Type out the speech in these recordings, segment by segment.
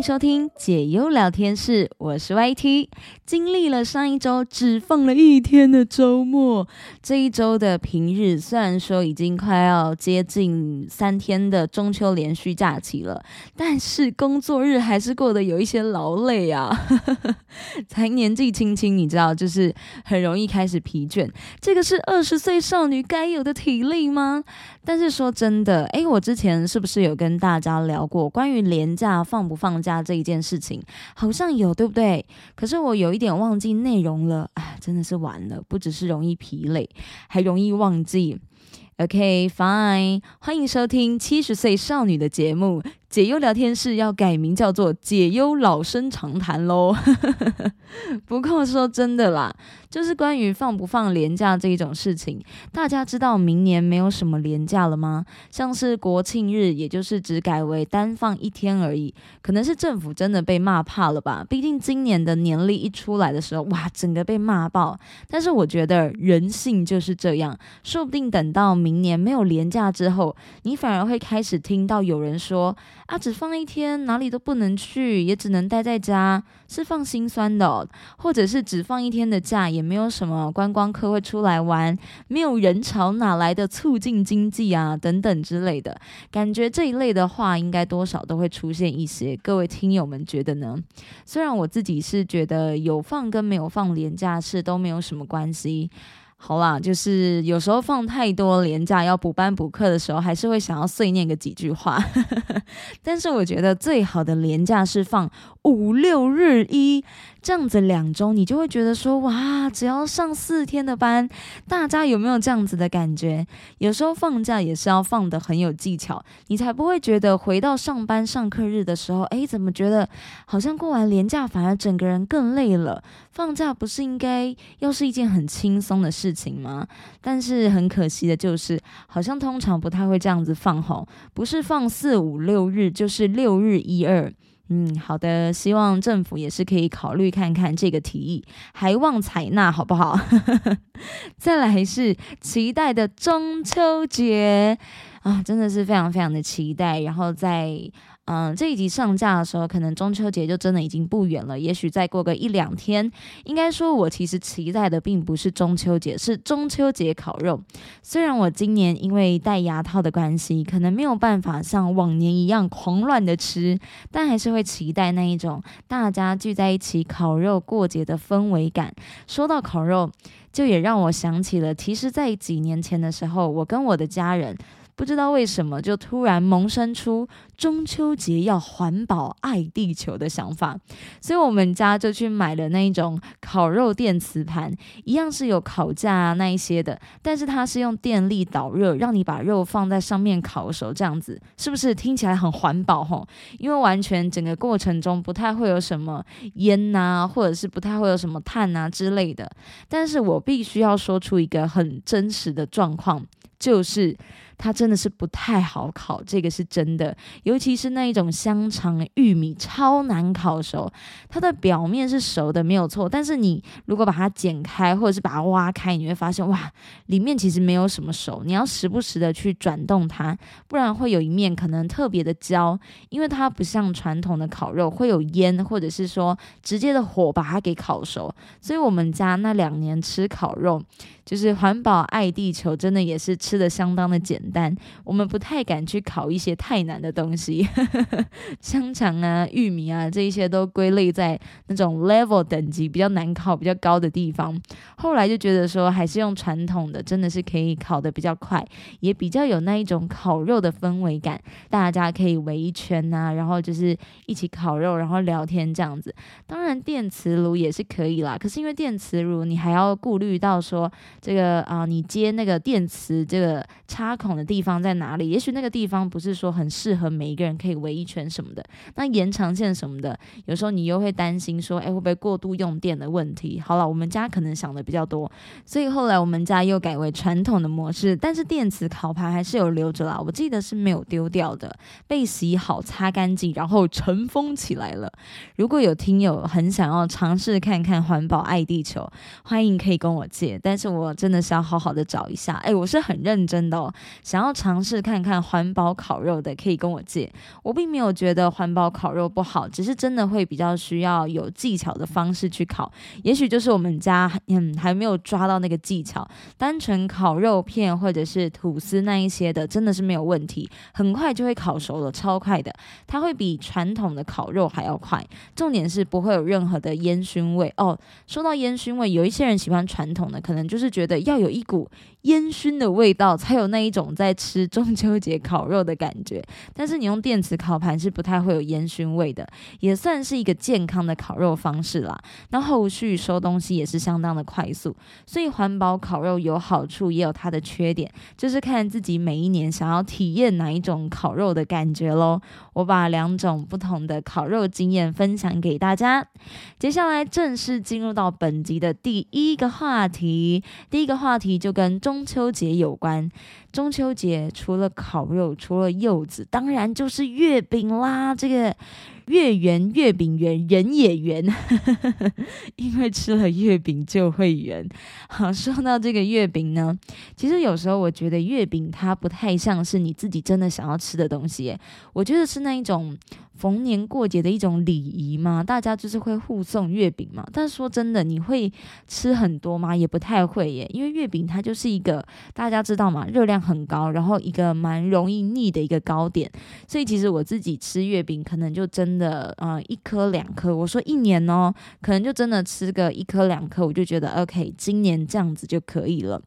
收听解忧聊天室，我是 YT。经历了上一周只放了一天的周末，这一周的平日虽然说已经快要接近三天的中秋连续假期了，但是工作日还是过得有一些劳累啊。才年纪轻轻，你知道，就是很容易开始疲倦。这个是二十岁少女该有的体力吗？但是说真的，诶，我之前是不是有跟大家聊过关于廉价放不放假这一件事情？好像有，对不对？可是我有一点忘记内容了，哎，真的是完了，不只是容易疲累，还容易忘记。OK，Fine，欢迎收听七十岁少女的节目。解忧聊天室要改名叫做解忧老生常谈喽。不过说真的啦，就是关于放不放年假这一种事情，大家知道明年没有什么年假了吗？像是国庆日，也就是只改为单放一天而已。可能是政府真的被骂怕了吧？毕竟今年的年历一出来的时候，哇，整个被骂爆。但是我觉得人性就是这样，说不定等到明年没有年假之后，你反而会开始听到有人说。啊，只放一天，哪里都不能去，也只能待在家，是放心酸的；或者是只放一天的假，也没有什么观光客会出来玩，没有人潮，哪来的促进经济啊？等等之类的，感觉这一类的话，应该多少都会出现一些。各位听友们觉得呢？虽然我自己是觉得有放跟没有放廉价是都没有什么关系。好啦，就是有时候放太多年假要补班补课的时候，还是会想要碎念个几句话。但是我觉得最好的年假是放五六日一。这样子两周，你就会觉得说哇，只要上四天的班，大家有没有这样子的感觉？有时候放假也是要放的很有技巧，你才不会觉得回到上班上课日的时候，哎，怎么觉得好像过完年假反而整个人更累了？放假不是应该又是一件很轻松的事情吗？但是很可惜的就是，好像通常不太会这样子放吼，不是放四五六日，就是六日一二。嗯，好的，希望政府也是可以考虑看看这个提议，还望采纳，好不好？再来是期待的中秋节啊，真的是非常非常的期待，然后在。嗯，这一集上架的时候，可能中秋节就真的已经不远了。也许再过个一两天，应该说，我其实期待的并不是中秋节，是中秋节烤肉。虽然我今年因为戴牙套的关系，可能没有办法像往年一样狂乱的吃，但还是会期待那一种大家聚在一起烤肉过节的氛围感。说到烤肉，就也让我想起了，其实，在几年前的时候，我跟我的家人。不知道为什么，就突然萌生出中秋节要环保、爱地球的想法，所以我们家就去买了那一种烤肉电磁盘，一样是有烤架啊那一些的，但是它是用电力导热，让你把肉放在上面烤熟，这样子是不是听起来很环保吼？因为完全整个过程中不太会有什么烟呐，或者是不太会有什么碳啊之类的。但是我必须要说出一个很真实的状况，就是。它真的是不太好烤，这个是真的。尤其是那一种香肠、玉米，超难烤熟。它的表面是熟的，没有错。但是你如果把它剪开，或者是把它挖开，你会发现，哇，里面其实没有什么熟。你要时不时的去转动它，不然会有一面可能特别的焦，因为它不像传统的烤肉会有烟，或者是说直接的火把它给烤熟。所以我们家那两年吃烤肉。就是环保爱地球，真的也是吃的相当的简单。我们不太敢去烤一些太难的东西，香肠啊、玉米啊这一些都归类在那种 level 等级比较难烤、比较高的地方。后来就觉得说，还是用传统的，真的是可以烤的比较快，也比较有那一种烤肉的氛围感。大家可以围一圈呐，然后就是一起烤肉，然后聊天这样子。当然电磁炉也是可以啦，可是因为电磁炉你还要顾虑到说。这个啊，你接那个电磁这个插孔的地方在哪里？也许那个地方不是说很适合每一个人可以围一圈什么的。那延长线什么的，有时候你又会担心说，哎，会不会过度用电的问题？好了，我们家可能想的比较多，所以后来我们家又改为传统的模式，但是电磁烤盘还是有留着啦。我记得是没有丢掉的，被洗好、擦干净，然后尘封起来了。如果有听友很想要尝试看看环保爱地球，欢迎可以跟我借，但是我。真的是要好好的找一下。哎，我是很认真的哦，想要尝试看看环保烤肉的，可以跟我借。我并没有觉得环保烤肉不好，只是真的会比较需要有技巧的方式去烤。也许就是我们家嗯还没有抓到那个技巧，单纯烤肉片或者是吐司那一些的，真的是没有问题，很快就会烤熟了，超快的。它会比传统的烤肉还要快，重点是不会有任何的烟熏味哦。说到烟熏味，有一些人喜欢传统的，可能就是觉得要有一股烟熏的味道，才有那一种在吃中秋节烤肉的感觉。但是你用电磁烤盘是不太会有烟熏味的，也算是一个健康的烤肉方式啦。那后续收东西也是相当的快速，所以环保烤肉有好处，也有它的缺点，就是看自己每一年想要体验哪一种烤肉的感觉喽。我把两种不同的烤肉经验分享给大家。接下来正式进入到本集的第一个话题，第一个话题就跟中秋节有关。中秋节除了烤肉，除了柚子，当然就是月饼啦。这个月圆月饼圆，人也圆，因为吃了月饼就会圆。好，说到这个月饼呢，其实有时候我觉得月饼它不太像是你自己真的想要吃的东西，我觉得是那一种。逢年过节的一种礼仪嘛，大家就是会互送月饼嘛。但是说真的，你会吃很多吗？也不太会耶，因为月饼它就是一个大家知道嘛，热量很高，然后一个蛮容易腻的一个糕点。所以其实我自己吃月饼，可能就真的呃一颗两颗。我说一年哦，可能就真的吃个一颗两颗，我就觉得 OK，今年这样子就可以了。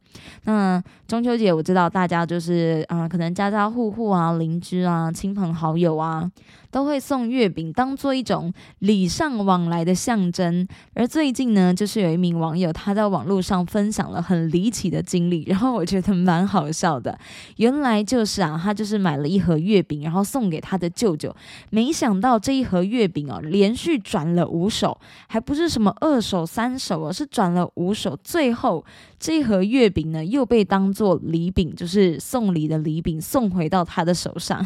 那中秋节我知道大家就是啊，可能家家户户啊，邻居啊，亲朋好友啊。都会送月饼，当做一种礼尚往来的象征。而最近呢，就是有一名网友他在网络上分享了很离奇的经历，然后我觉得蛮好笑的。原来就是啊，他就是买了一盒月饼，然后送给他的舅舅。没想到这一盒月饼哦，连续转了五手，还不是什么二手、三手哦，是转了五手。最后这一盒月饼呢，又被当做礼饼，就是送礼的礼饼，送回到他的手上。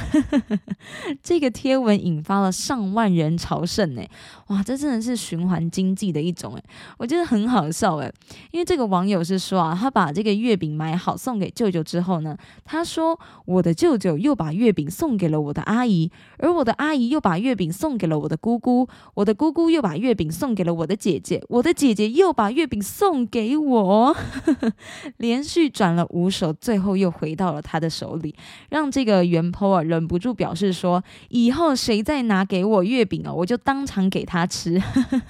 这个贴文。引发了上万人朝圣呢，哇，这真的是循环经济的一种哎，我觉得很好笑哎，因为这个网友是说啊，他把这个月饼买好送给舅舅之后呢，他说我的舅舅又把月饼送给了我的阿姨，而我的阿姨又把月饼送给了我的姑姑，我的姑姑又把月饼送给了我的姐姐，我的姐姐又把月饼送给我，连续转了五手，最后又回到了他的手里，让这个袁坡啊忍不住表示说，以后。谁再拿给我月饼哦，我就当场给他吃。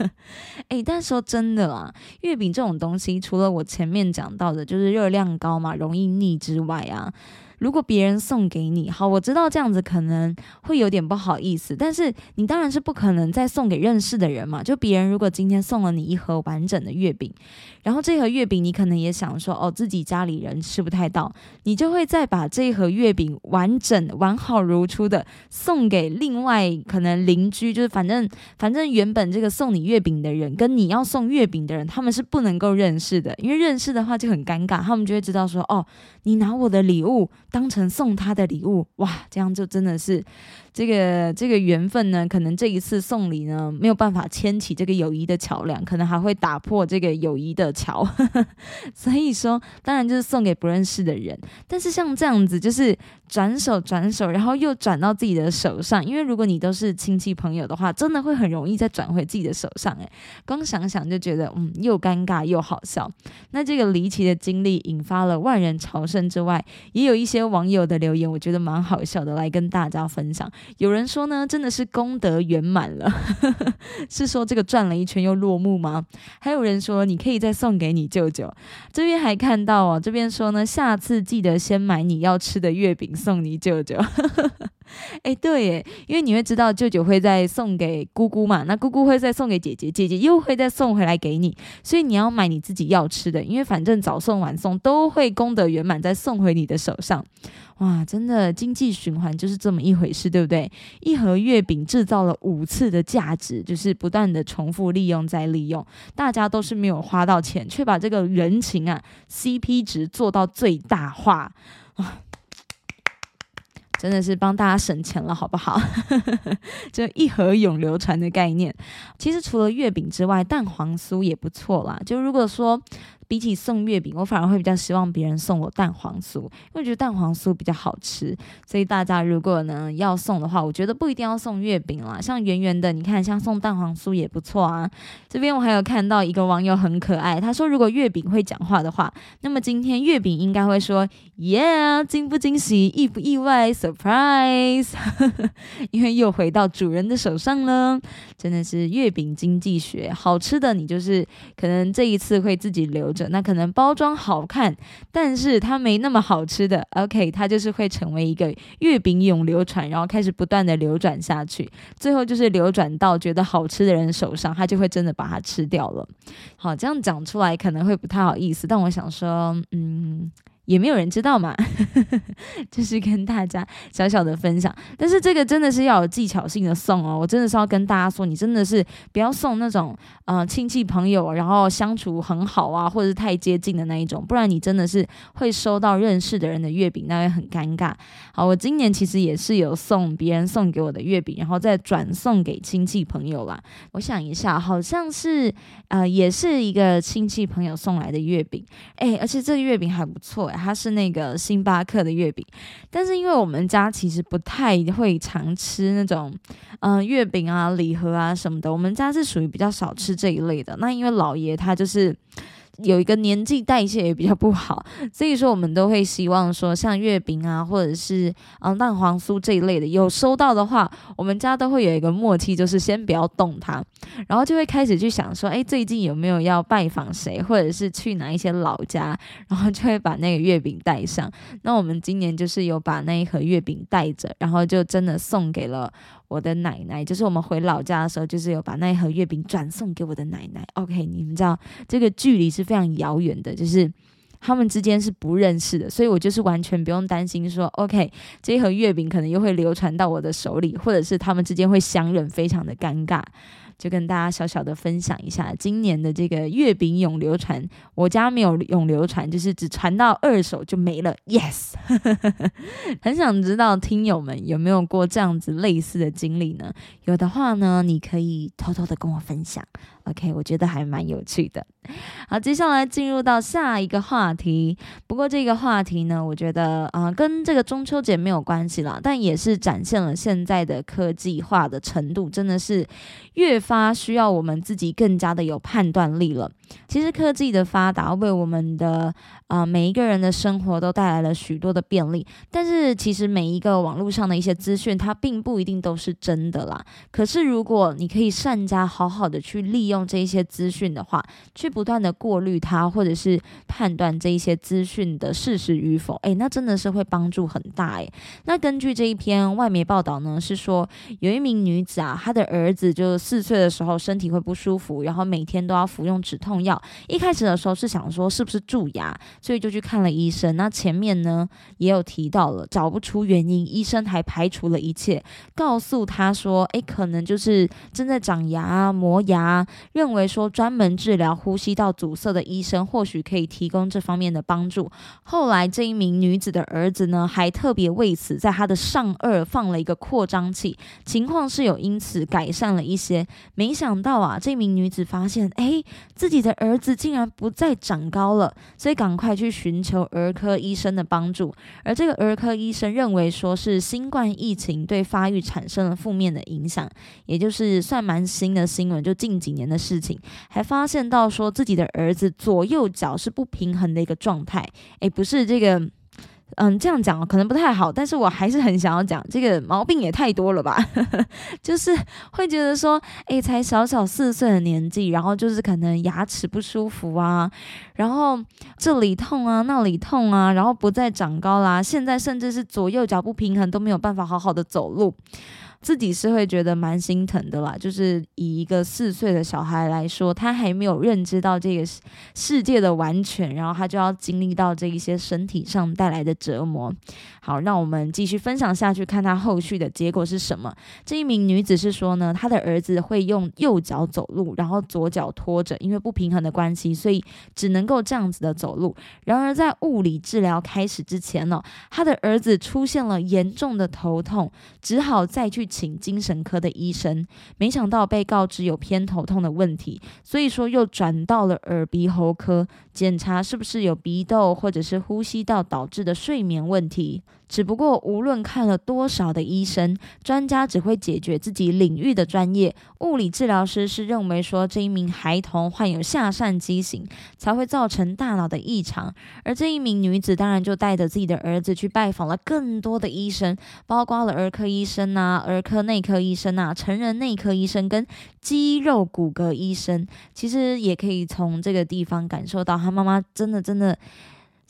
哎，但说真的啊，月饼这种东西，除了我前面讲到的，就是热量高嘛，容易腻之外啊。如果别人送给你，好，我知道这样子可能会有点不好意思，但是你当然是不可能再送给认识的人嘛。就别人如果今天送了你一盒完整的月饼，然后这盒月饼你可能也想说，哦，自己家里人吃不太到，你就会再把这一盒月饼完整完好如初的送给另外可能邻居，就是反正反正原本这个送你月饼的人跟你要送月饼的人，他们是不能够认识的，因为认识的话就很尴尬，他们就会知道说，哦，你拿我的礼物。当成送他的礼物，哇，这样就真的是。这个这个缘分呢，可能这一次送礼呢没有办法牵起这个友谊的桥梁，可能还会打破这个友谊的桥。所以说，当然就是送给不认识的人。但是像这样子，就是转手转手，然后又转到自己的手上。因为如果你都是亲戚朋友的话，真的会很容易再转回自己的手上。诶，光想想就觉得，嗯，又尴尬又好笑。那这个离奇的经历引发了万人朝圣之外，也有一些网友的留言，我觉得蛮好笑的，来跟大家分享。有人说呢，真的是功德圆满了，是说这个转了一圈又落幕吗？还有人说，你可以再送给你舅舅。这边还看到哦，这边说呢，下次记得先买你要吃的月饼送你舅舅。哎，对耶，因为你会知道舅舅会再送给姑姑嘛，那姑姑会再送给姐姐，姐姐又会再送回来给你，所以你要买你自己要吃的，因为反正早送晚送都会功德圆满，再送回你的手上。哇，真的经济循环就是这么一回事，对不对？一盒月饼制造了五次的价值，就是不断的重复利用再利用，大家都是没有花到钱，却把这个人情啊 CP 值做到最大化，哇！真的是帮大家省钱了，好不好？就一盒永流传的概念。其实除了月饼之外，蛋黄酥也不错啦。就如果说比起送月饼，我反而会比较希望别人送我蛋黄酥，因为我觉得蛋黄酥比较好吃。所以大家如果呢要送的话，我觉得不一定要送月饼啦，像圆圆的，你看像送蛋黄酥也不错啊。这边我还有看到一个网友很可爱，他说如果月饼会讲话的话，那么今天月饼应该会说 Yeah，惊不惊喜，意不意外，Surprise，因为又回到主人的手上了，真的是月饼经济学，好吃的你就是可能这一次会自己留那可能包装好看，但是它没那么好吃的，OK，它就是会成为一个月饼永流传，然后开始不断的流转下去，最后就是流转到觉得好吃的人手上，他就会真的把它吃掉了。好，这样讲出来可能会不太好意思，但我想说，嗯。也没有人知道嘛，就是跟大家小小的分享。但是这个真的是要有技巧性的送哦，我真的是要跟大家说，你真的是不要送那种呃亲戚朋友，然后相处很好啊，或者是太接近的那一种，不然你真的是会收到认识的人的月饼，那会很尴尬。好，我今年其实也是有送别人送给我的月饼，然后再转送给亲戚朋友啦。我想一下，好像是呃也是一个亲戚朋友送来的月饼，哎，而且这个月饼还不错哎。它是那个星巴克的月饼，但是因为我们家其实不太会常吃那种，嗯，月饼啊、礼盒啊什么的，我们家是属于比较少吃这一类的。那因为老爷他就是。有一个年纪代谢也比较不好，所以说我们都会希望说，像月饼啊，或者是嗯蛋黄酥这一类的，有收到的话，我们家都会有一个默契，就是先不要动它，然后就会开始去想说，哎，最近有没有要拜访谁，或者是去哪一些老家，然后就会把那个月饼带上。那我们今年就是有把那一盒月饼带着，然后就真的送给了。我的奶奶就是我们回老家的时候，就是有把那一盒月饼转送给我的奶奶。OK，你们知道这个距离是非常遥远的，就是他们之间是不认识的，所以我就是完全不用担心说，OK，这一盒月饼可能又会流传到我的手里，或者是他们之间会相认，非常的尴尬。就跟大家小小的分享一下，今年的这个月饼永流传，我家没有永流传，就是只传到二手就没了。Yes，很想知道听友们有没有过这样子类似的经历呢？有的话呢，你可以偷偷的跟我分享。OK，我觉得还蛮有趣的。好，接下来进入到下一个话题。不过这个话题呢，我觉得啊，跟这个中秋节没有关系啦，但也是展现了现在的科技化的程度，真的是越发需要我们自己更加的有判断力了。其实科技的发达为我们的啊每一个人的生活都带来了许多的便利，但是其实每一个网络上的一些资讯，它并不一定都是真的啦。可是如果你可以善加好好的去利用这一些资讯的话，去不断的过滤它，或者是判断这一些资讯的事实与否，诶，那真的是会帮助很大诶。那根据这一篇外媒报道呢，是说有一名女子啊，她的儿子就四岁的时候身体会不舒服，然后每天都要服用止痛。药一开始的时候是想说是不是蛀牙，所以就去看了医生。那前面呢也有提到了，找不出原因，医生还排除了一切，告诉他说，诶，可能就是正在长牙、磨牙，认为说专门治疗呼吸道阻塞的医生或许可以提供这方面的帮助。后来这一名女子的儿子呢，还特别为此在他的上颚放了一个扩张器，情况是有因此改善了一些。没想到啊，这名女子发现，诶，自己的。儿子竟然不再长高了，所以赶快去寻求儿科医生的帮助。而这个儿科医生认为，说是新冠疫情对发育产生了负面的影响，也就是算蛮新的新闻，就近几年的事情。还发现到说自己的儿子左右脚是不平衡的一个状态。诶，不是这个。嗯，这样讲可能不太好，但是我还是很想要讲，这个毛病也太多了吧？就是会觉得说，诶，才小小四岁的年纪，然后就是可能牙齿不舒服啊，然后这里痛啊，那里痛啊，然后不再长高啦，现在甚至是左右脚不平衡，都没有办法好好的走路。自己是会觉得蛮心疼的啦，就是以一个四岁的小孩来说，他还没有认知到这个世界的完全，然后他就要经历到这一些身体上带来的折磨。好，让我们继续分享下去，看他后续的结果是什么。这一名女子是说呢，她的儿子会用右脚走路，然后左脚拖着，因为不平衡的关系，所以只能够这样子的走路。然而在物理治疗开始之前呢，他的儿子出现了严重的头痛，只好再去。请精神科的医生，没想到被告知有偏头痛的问题，所以说又转到了耳鼻喉科检查是不是有鼻窦或者是呼吸道导致的睡眠问题。只不过，无论看了多少的医生，专家只会解决自己领域的专业。物理治疗师是认为说，这一名孩童患有下疝畸形，才会造成大脑的异常。而这一名女子当然就带着自己的儿子去拜访了更多的医生，包括了儿科医生啊、儿儿科内科医生啊、成人内科医生跟肌肉骨骼医生。其实也可以从这个地方感受到，他妈妈真的真的。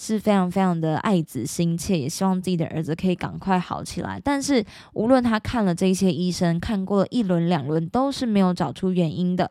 是非常非常的爱子心切，也希望自己的儿子可以赶快好起来。但是无论他看了这些医生，看过一轮两轮，都是没有找出原因的。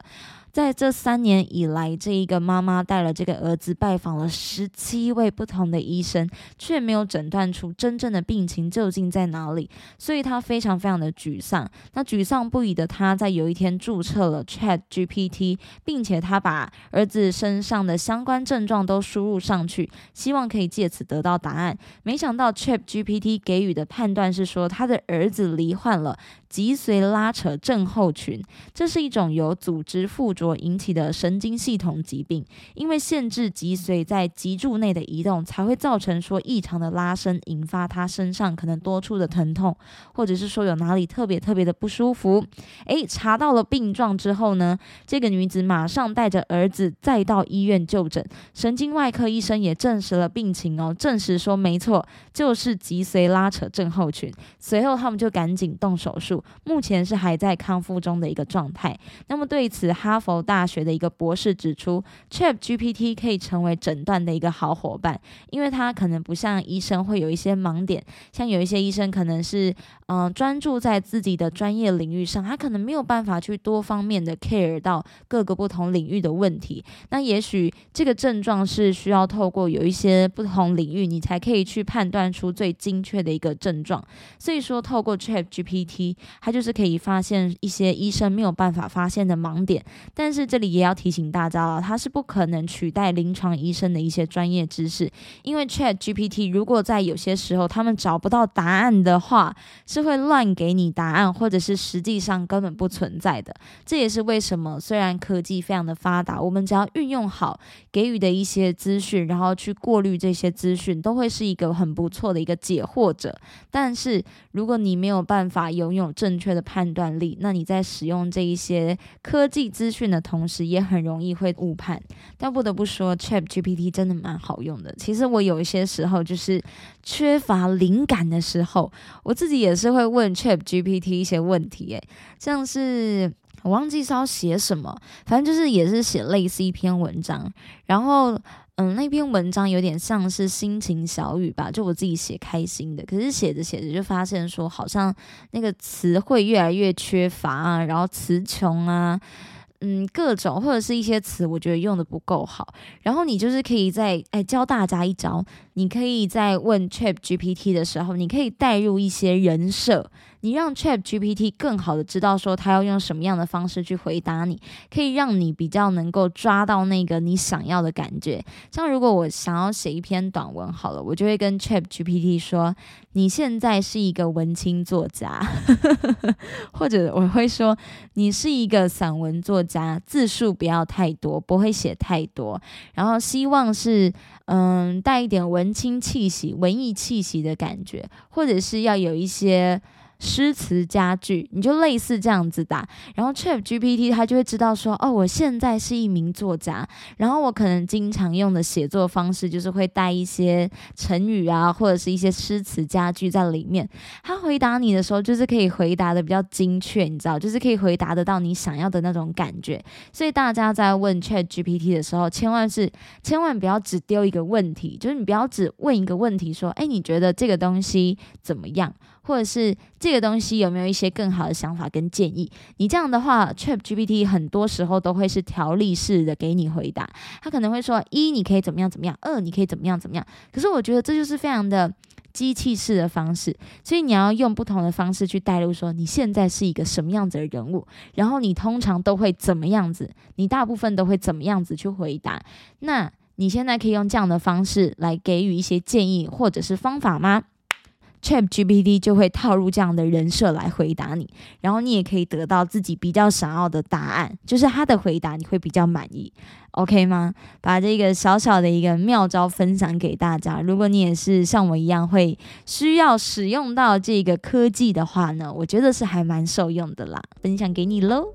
在这三年以来，这一个妈妈带了这个儿子拜访了十七位不同的医生，却没有诊断出真正的病情究竟在哪里，所以她非常非常的沮丧。那沮丧不已的她，在有一天注册了 Chat GPT，并且她把儿子身上的相关症状都输入上去，希望可以借此得到答案。没想到 Chat GPT 给予的判断是说，他的儿子罹患了。脊髓拉扯症候群，这是一种由组织附着所引起的神经系统疾病。因为限制脊髓在脊柱内的移动，才会造成说异常的拉伸，引发他身上可能多处的疼痛，或者是说有哪里特别特别的不舒服。诶，查到了病状之后呢，这个女子马上带着儿子再到医院就诊，神经外科医生也证实了病情哦，证实说没错，就是脊髓拉扯症候群。随后他们就赶紧动手术。目前是还在康复中的一个状态。那么对此，哈佛大学的一个博士指出，Chat GPT 可以成为诊断的一个好伙伴，因为它可能不像医生会有一些盲点，像有一些医生可能是嗯专注在自己的专业领域上，他可能没有办法去多方面的 care 到各个不同领域的问题。那也许这个症状是需要透过有一些不同领域，你才可以去判断出最精确的一个症状。所以说，透过 Chat GPT。它就是可以发现一些医生没有办法发现的盲点，但是这里也要提醒大家了，它是不可能取代临床医生的一些专业知识，因为 Chat GPT 如果在有些时候他们找不到答案的话，是会乱给你答案，或者是实际上根本不存在的。这也是为什么虽然科技非常的发达，我们只要运用好给予的一些资讯，然后去过滤这些资讯，都会是一个很不错的一个解惑者。但是如果你没有办法拥有正确的判断力，那你在使用这一些科技资讯的同时，也很容易会误判。但不得不说，Chat GPT 真的蛮好用的。其实我有一些时候就是缺乏灵感的时候，我自己也是会问 Chat GPT 一些问题。诶，像是我忘记是要写什么，反正就是也是写类似一篇文章，然后。嗯，那篇文章有点像是心情小语吧，就我自己写开心的。可是写着写着就发现说，好像那个词汇越来越缺乏啊，然后词穷啊，嗯，各种或者是一些词，我觉得用的不够好。然后你就是可以在哎教大家一招，你可以在问 Chat GPT 的时候，你可以带入一些人设。你让 Chat GPT 更好的知道说他要用什么样的方式去回答你，可以让你比较能够抓到那个你想要的感觉。像如果我想要写一篇短文，好了，我就会跟 Chat GPT 说：“你现在是一个文青作家，或者我会说你是一个散文作家，字数不要太多，不会写太多，然后希望是嗯带一点文青气息、文艺气息的感觉，或者是要有一些。”诗词佳句，你就类似这样子打，然后 Chat GPT 它就会知道说，哦，我现在是一名作家，然后我可能经常用的写作方式就是会带一些成语啊，或者是一些诗词佳句在里面。他回答你的时候，就是可以回答的比较精确，你知道，就是可以回答得到你想要的那种感觉。所以大家在问 Chat GPT 的时候，千万是千万不要只丢一个问题，就是你不要只问一个问题，说，哎，你觉得这个东西怎么样？或者是这个东西有没有一些更好的想法跟建议？你这样的话，Chat GPT 很多时候都会是条例式的给你回答。他可能会说：一，你可以怎么样怎么样；二，你可以怎么样怎么样。可是我觉得这就是非常的机器式的方式，所以你要用不同的方式去带入，说你现在是一个什么样子的人物，然后你通常都会怎么样子，你大部分都会怎么样子去回答。那你现在可以用这样的方式来给予一些建议或者是方法吗？Chat GPT 就会套入这样的人设来回答你，然后你也可以得到自己比较想要的答案，就是他的回答你会比较满意，OK 吗？把这个小小的一个妙招分享给大家，如果你也是像我一样会需要使用到这个科技的话呢，我觉得是还蛮受用的啦，分享给你喽。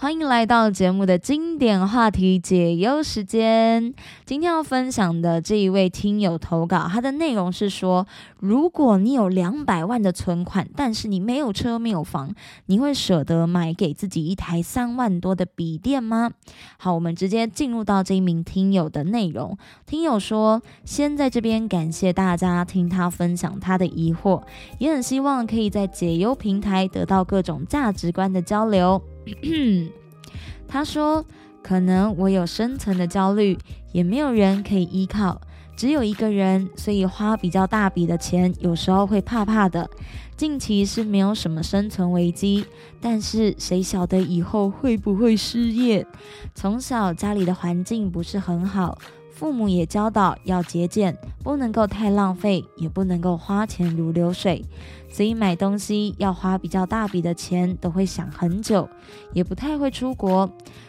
欢迎来到节目的经典话题解忧时间。今天要分享的这一位听友投稿，他的内容是说：如果你有两百万的存款，但是你没有车没有房，你会舍得买给自己一台三万多的笔电吗？好，我们直接进入到这一名听友的内容。听友说：先在这边感谢大家听他分享他的疑惑，也很希望可以在解忧平台得到各种价值观的交流。他说：“可能我有深层的焦虑，也没有人可以依靠，只有一个人，所以花比较大笔的钱，有时候会怕怕的。近期是没有什么生存危机，但是谁晓得以后会不会失业？从小家里的环境不是很好。”父母也教导要节俭，不能够太浪费，也不能够花钱如流水，所以买东西要花比较大笔的钱，都会想很久，也不太会出国。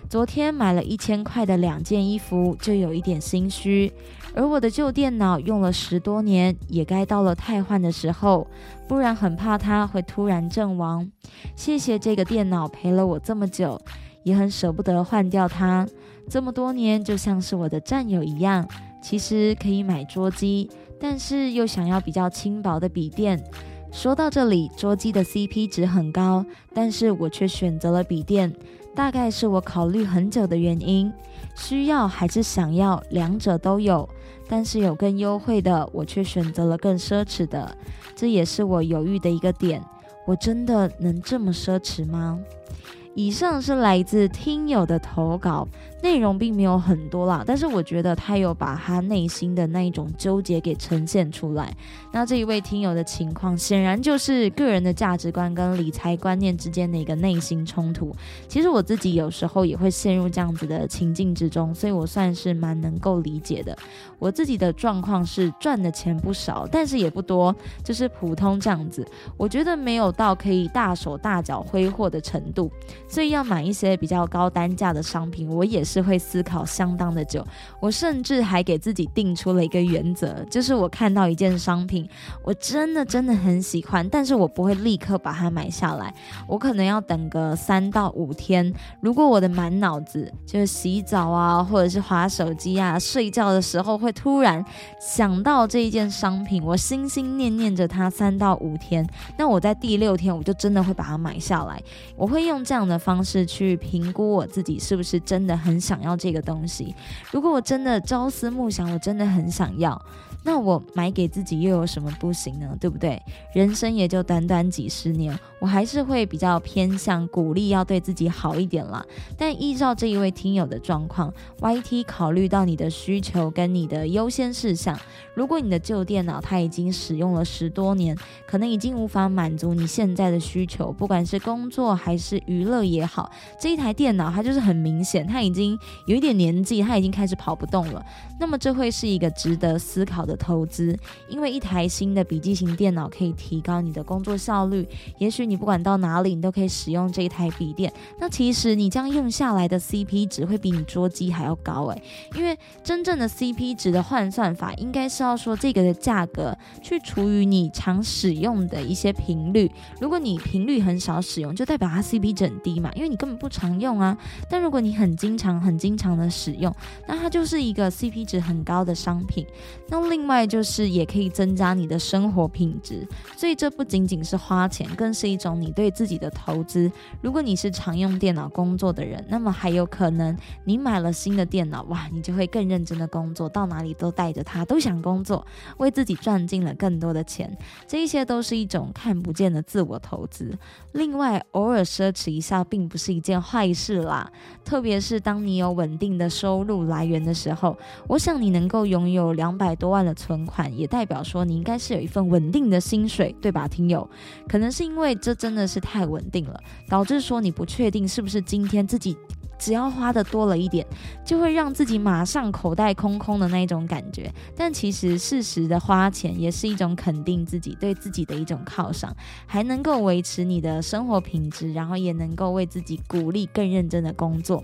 昨天买了一千块的两件衣服，就有一点心虚。而我的旧电脑用了十多年，也该到了汰换的时候，不然很怕它会突然阵亡。谢谢这个电脑陪了我这么久，也很舍不得换掉它。这么多年，就像是我的战友一样。其实可以买桌机，但是又想要比较轻薄的笔电。说到这里，桌机的 CP 值很高，但是我却选择了笔电，大概是我考虑很久的原因。需要还是想要，两者都有，但是有更优惠的，我却选择了更奢侈的，这也是我犹豫的一个点。我真的能这么奢侈吗？以上是来自听友的投稿。内容并没有很多啦，但是我觉得他有把他内心的那一种纠结给呈现出来。那这一位听友的情况，显然就是个人的价值观跟理财观念之间的一个内心冲突。其实我自己有时候也会陷入这样子的情境之中，所以我算是蛮能够理解的。我自己的状况是赚的钱不少，但是也不多，就是普通这样子。我觉得没有到可以大手大脚挥霍的程度，所以要买一些比较高单价的商品，我也是。是会思考相当的久，我甚至还给自己定出了一个原则，就是我看到一件商品，我真的真的很喜欢，但是我不会立刻把它买下来，我可能要等个三到五天。如果我的满脑子就是洗澡啊，或者是划手机啊，睡觉的时候会突然想到这一件商品，我心心念念着它三到五天，那我在第六天我就真的会把它买下来。我会用这样的方式去评估我自己是不是真的很。想要这个东西，如果我真的朝思暮想，我真的很想要。那我买给自己又有什么不行呢？对不对？人生也就短短几十年，我还是会比较偏向鼓励要对自己好一点啦。但依照这一位听友的状况，YT 考虑到你的需求跟你的优先事项，如果你的旧电脑它已经使用了十多年，可能已经无法满足你现在的需求，不管是工作还是娱乐也好，这一台电脑它就是很明显，它已经有一点年纪，它已经开始跑不动了。那么这会是一个值得思考的。投资，因为一台新的笔记型电脑可以提高你的工作效率。也许你不管到哪里，你都可以使用这一台笔电。那其实你这样用下来的 CP 值会比你桌机还要高诶，因为真正的 CP 值的换算法，应该是要说这个的价格去除以你常使用的一些频率。如果你频率很少使用，就代表它 CP 值很低嘛，因为你根本不常用啊。但如果你很经常、很经常的使用，那它就是一个 CP 值很高的商品。那另外就是也可以增加你的生活品质，所以这不仅仅是花钱，更是一种你对自己的投资。如果你是常用电脑工作的人，那么还有可能你买了新的电脑，哇，你就会更认真的工作，到哪里都带着它，都想工作，为自己赚进了更多的钱。这一些都是一种看不见的自我投资。另外，偶尔奢侈一下并不是一件坏事啦，特别是当你有稳定的收入来源的时候，我想你能够拥有两百多万的。存款也代表说你应该是有一份稳定的薪水，对吧？听友，可能是因为这这真的是太稳定了，导致说你不确定是不是今天自己只要花的多了一点，就会让自己马上口袋空空的那一种感觉。但其实适时的花钱也是一种肯定自己对自己的一种犒赏，还能够维持你的生活品质，然后也能够为自己鼓励更认真的工作。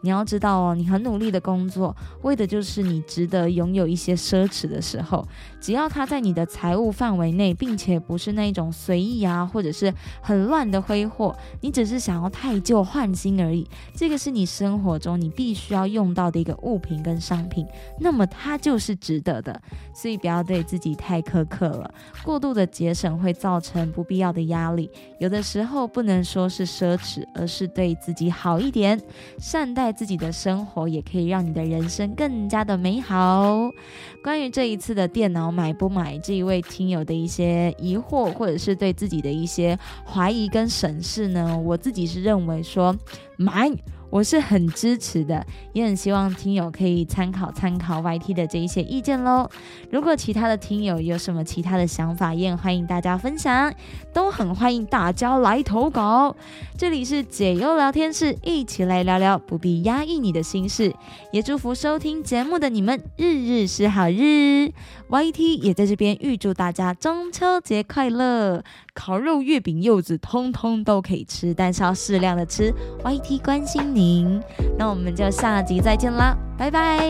你要知道哦，你很努力的工作，为的就是你值得拥有一些奢侈的时候。只要它在你的财务范围内，并且不是那种随意啊，或者是很乱的挥霍，你只是想要太旧换新而已。这个是你生活中你必须要用到的一个物品跟商品，那么它就是值得的。所以不要对自己太苛刻了，过度的节省会造成不必要的压力。有的时候不能说是奢侈，而是对自己好一点，善待自己的生活，也可以让你的人生更加的美好。关于这一次的电脑。买不买这一位听友的一些疑惑，或者是对自己的一些怀疑跟审视呢？我自己是认为说买。我是很支持的，也很希望听友可以参考参考 YT 的这一些意见喽。如果其他的听友有什么其他的想法，也欢迎大家分享，都很欢迎大家来投稿。这里是解忧聊天室，一起来聊聊，不必压抑你的心事。也祝福收听节目的你们日日是好日。YT 也在这边预祝大家中秋节快乐。烤肉、月饼、柚子，通通都可以吃，但是要适量的吃。YT 关心您，那我们就下集再见啦，拜拜。